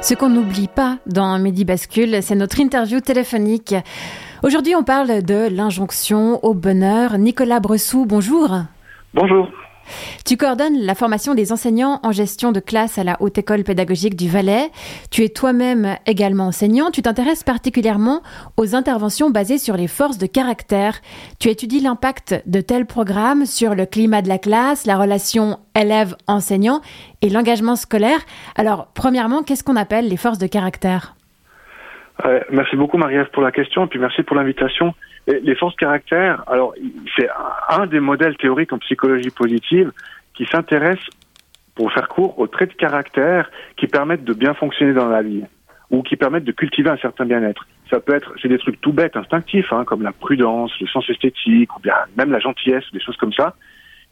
Ce qu'on n'oublie pas dans Midi Bascule, c'est notre interview téléphonique. Aujourd'hui, on parle de l'injonction au bonheur. Nicolas Bressou, bonjour. Bonjour. Tu coordonnes la formation des enseignants en gestion de classe à la Haute École pédagogique du Valais. Tu es toi-même également enseignant. Tu t'intéresses particulièrement aux interventions basées sur les forces de caractère. Tu étudies l'impact de tels programmes sur le climat de la classe, la relation élève-enseignant et l'engagement scolaire. Alors, premièrement, qu'est-ce qu'on appelle les forces de caractère? Merci beaucoup, Marie-Ève, pour la question et puis merci pour l'invitation les forces caractères, alors c'est un des modèles théoriques en psychologie positive qui s'intéresse, pour faire court, aux traits de caractère qui permettent de bien fonctionner dans la vie ou qui permettent de cultiver un certain bien-être. Ça peut être, c'est des trucs tout bêtes, instinctifs, hein, comme la prudence, le sens esthétique, ou bien même la gentillesse, des choses comme ça.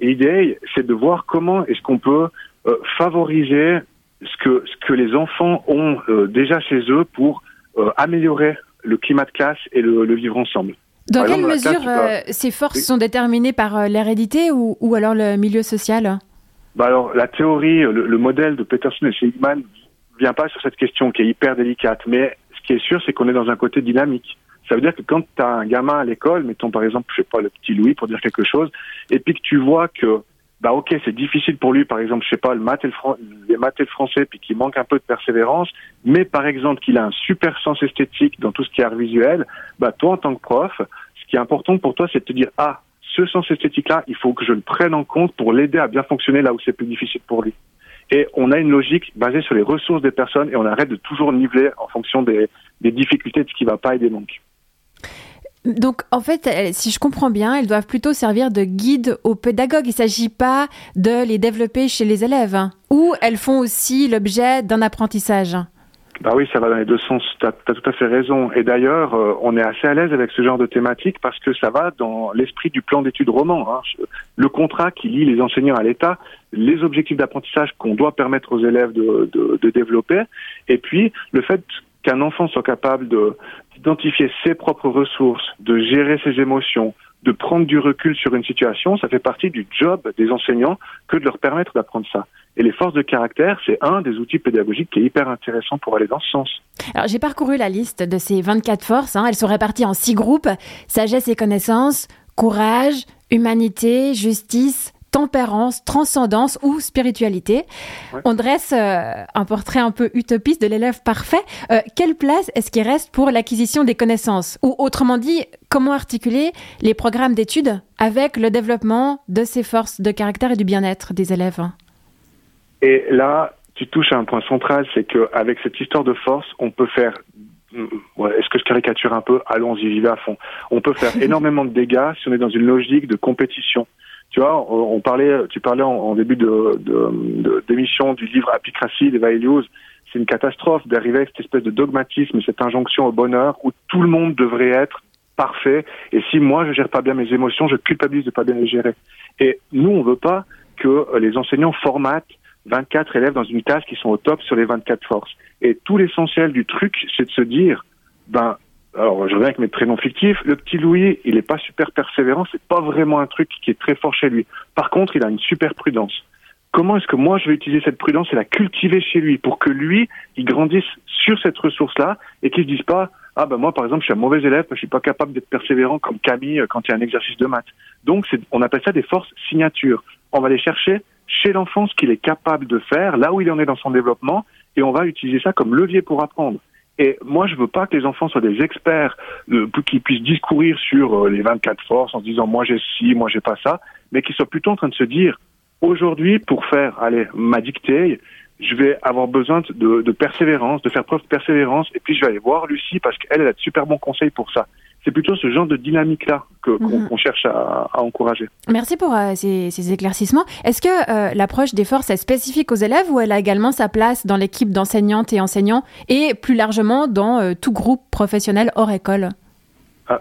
Et l'idée, c'est de voir comment est-ce qu'on peut euh, favoriser ce que ce que les enfants ont euh, déjà chez eux pour euh, améliorer le climat de classe et le, le vivre ensemble. Dans quelle mesure euh, ces forces sont déterminées par euh, l'hérédité ou, ou, alors le milieu social? Bah alors, La théorie, le, modèle de Peterson et Seligman vient pas sur cette question qui est hyper délicate, mais ce qui est sûr, c'est qu'on est dans un côté dynamique. Ça veut dire que quand tu as un gamin à l'école, mettons par exemple, je sais pas, le petit Louis pour dire quelque chose, et puis que tu vois que bah ok, c'est difficile pour lui, par exemple, je sais pas, le maths et le les maths et français, puis qu'il manque un peu de persévérance, mais par exemple qu'il a un super sens esthétique dans tout ce qui est art visuel, bah toi en tant que prof, ce qui est important pour toi, c'est de te dire ah, ce sens esthétique-là, il faut que je le prenne en compte pour l'aider à bien fonctionner là où c'est plus difficile pour lui. Et on a une logique basée sur les ressources des personnes et on arrête de toujours niveler en fonction des, des difficultés de ce qui va pas et des manques. Donc, en fait, si je comprends bien, elles doivent plutôt servir de guide aux pédagogues. Il ne s'agit pas de les développer chez les élèves. Hein. Ou elles font aussi l'objet d'un apprentissage. Bah oui, ça va dans les deux sens. Tu as, tout à fait raison. Et d'ailleurs, euh, on est assez à l'aise avec ce genre de thématique parce que ça va dans l'esprit du plan d'études roman. Hein. Le contrat qui lie les enseignants à l'État, les objectifs d'apprentissage qu'on doit permettre aux élèves de, développer, et puis le fait qu'un enfant soit capable d'identifier ses propres ressources, de gérer ses émotions, de prendre du recul sur une situation, ça fait partie du job des enseignants que de leur permettre d'apprendre ça. Et les forces de caractère, c'est un des outils pédagogiques qui est hyper intéressant pour aller dans ce sens. Alors j'ai parcouru la liste de ces 24 forces. Hein. Elles sont réparties en six groupes sagesse et connaissance, courage, humanité, justice, tempérance, transcendance ou spiritualité. On dresse euh, un portrait un peu utopiste de l'élève parfait. Euh, quelle place est-ce qu'il reste pour l'acquisition des connaissances? Ou autrement dit, comment articuler les programmes d'études avec le développement de ces forces de caractère et du bien-être des élèves? Et là, tu touches à un point central, c'est qu'avec cette histoire de force, on peut faire est-ce que je caricature un peu? Allons-y, j'y vais à fond. On peut faire énormément de dégâts si on est dans une logique de compétition. Tu vois, on, parlait, tu parlais en, début de, d'émission du livre Apicratie des Values. C'est une catastrophe d'arriver avec cette espèce de dogmatisme, cette injonction au bonheur où tout le monde devrait être parfait. Et si moi je gère pas bien mes émotions, je culpabilise de pas bien les gérer. Et nous, on veut pas que les enseignants formatent 24 élèves dans une classe qui sont au top sur les 24 forces. Et tout l'essentiel du truc, c'est de se dire, ben, alors je reviens avec mes prénoms fictifs, le petit Louis, il n'est pas super persévérant, c'est pas vraiment un truc qui est très fort chez lui. Par contre, il a une super prudence. Comment est-ce que moi je vais utiliser cette prudence et la cultiver chez lui pour que lui, il grandisse sur cette ressource-là et qu'il se dise pas ah ben moi par exemple je suis un mauvais élève, je suis pas capable d'être persévérant comme Camille euh, quand il y a un exercice de maths. Donc on appelle ça des forces signatures. On va les chercher chez l'enfant ce qu'il est capable de faire, là où il en est dans son développement, et on va utiliser ça comme levier pour apprendre. Et moi, je veux pas que les enfants soient des experts euh, qui puissent discourir sur euh, les 24 forces en se disant moi j'ai ci, moi j'ai pas ça, mais qui soient plutôt en train de se dire aujourd'hui pour faire allez ma dictée, je vais avoir besoin de, de, persévérance, de faire preuve de persévérance, et puis je vais aller voir Lucie parce qu'elle elle a de super bons conseils pour ça c'est plutôt ce genre de dynamique-là mhm. qu'on cherche à, encourager. Merci pour euh, ces, éclaircissements. Est-ce que euh, l'approche des forces est spécifique aux élèves ou elle a également sa place dans l'équipe d'enseignantes et enseignants et plus largement dans euh, tout groupe professionnel hors école? Ah,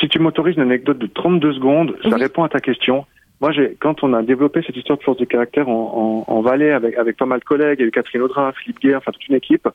Si tu m'autorises une anecdote de 32 secondes, ça répond à ta question. Moi, quand on a développé cette histoire de force de caractère en, en, Valais avec, avec pas mal de collègues, avec Catherine Audrin, Philippe Guerre, enfin toute une équipe,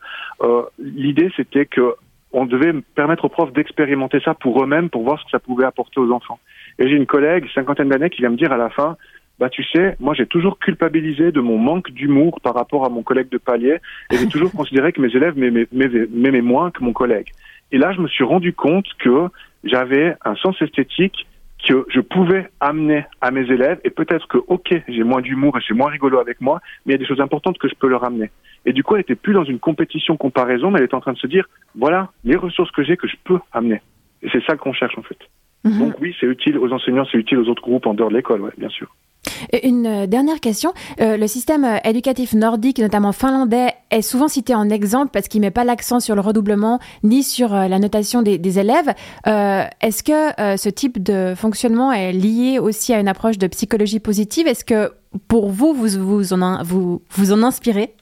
l'idée c'était que on devait permettre aux profs d'expérimenter ça pour eux-mêmes, pour voir ce que ça pouvait apporter aux enfants. Et j'ai une collègue, cinquantaine d'années, qui vient me dire à la fin, bah tu sais, moi j'ai toujours culpabilisé de mon manque d'humour par rapport à mon collègue de palier et j'ai toujours considéré que mes élèves m'aimaient moins que mon collègue. Et là, je me suis rendu compte que j'avais un sens esthétique que je pouvais amener à mes élèves et peut-être que, ok, j'ai moins d'humour et c'est moins rigolo avec moi, mais il y a des choses importantes que je peux leur amener. Et du coup, elle était plus dans une compétition comparaison, mais elle était en train de se dire, voilà les ressources que j'ai que je peux amener. Et c'est ça qu'on cherche en fait. Mhm. Donc oui, c'est utile aux enseignants, c'est utile aux autres groupes en dehors de l'école, ouais, bien sûr. Une euh, dernière question. Euh, le système euh, éducatif nordique, notamment finlandais, est souvent cité en exemple parce qu'il met pas l'accent sur le redoublement ni sur la notation des, élèves. Est-ce que ce type de fonctionnement est lié aussi à une approche de psychologie positive? Est-ce que pour vous, vous vous en, vous, vous en inspirez?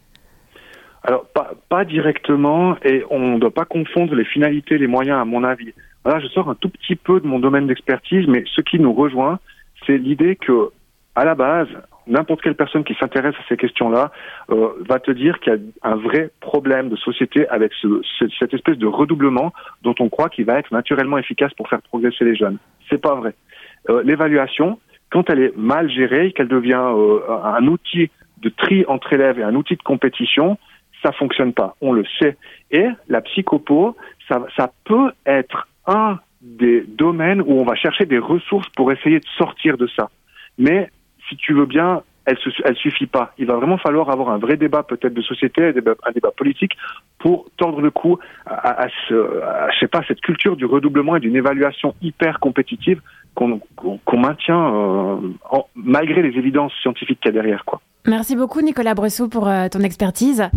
Alors pas, pas directement et on ne doit pas confondre les finalités, les moyens à mon avis. Voilà, je sors un tout petit peu de mon domaine d'expertise, mais ce qui nous rejoint, c'est l'idée que à la base, n'importe quelle personne qui s'intéresse à ces questions-là euh, va te dire qu'il y a un vrai problème de société avec ce, cette espèce de redoublement dont on croit qu'il va être naturellement efficace pour faire progresser les jeunes. C'est pas vrai. Euh, L'évaluation, quand elle est mal gérée, qu'elle devient euh, un outil de tri entre élèves et un outil de compétition, ça fonctionne pas. On le sait. Et la psychopo, ça, ça peut être un des domaines où on va chercher des ressources pour essayer de sortir de ça. Mais si tu veux bien, elle ne suffit pas. Il va vraiment falloir avoir un vrai débat peut-être de société, un débat, politique pour tordre le cou à, cette culture du redoublement et d'une évaluation hyper compétitive qu'on maintient euh, malgré les évidences scientifiques qu'il y a derrière. Quoi. Merci beaucoup Nicolas Bressot pour euh, ton expertise.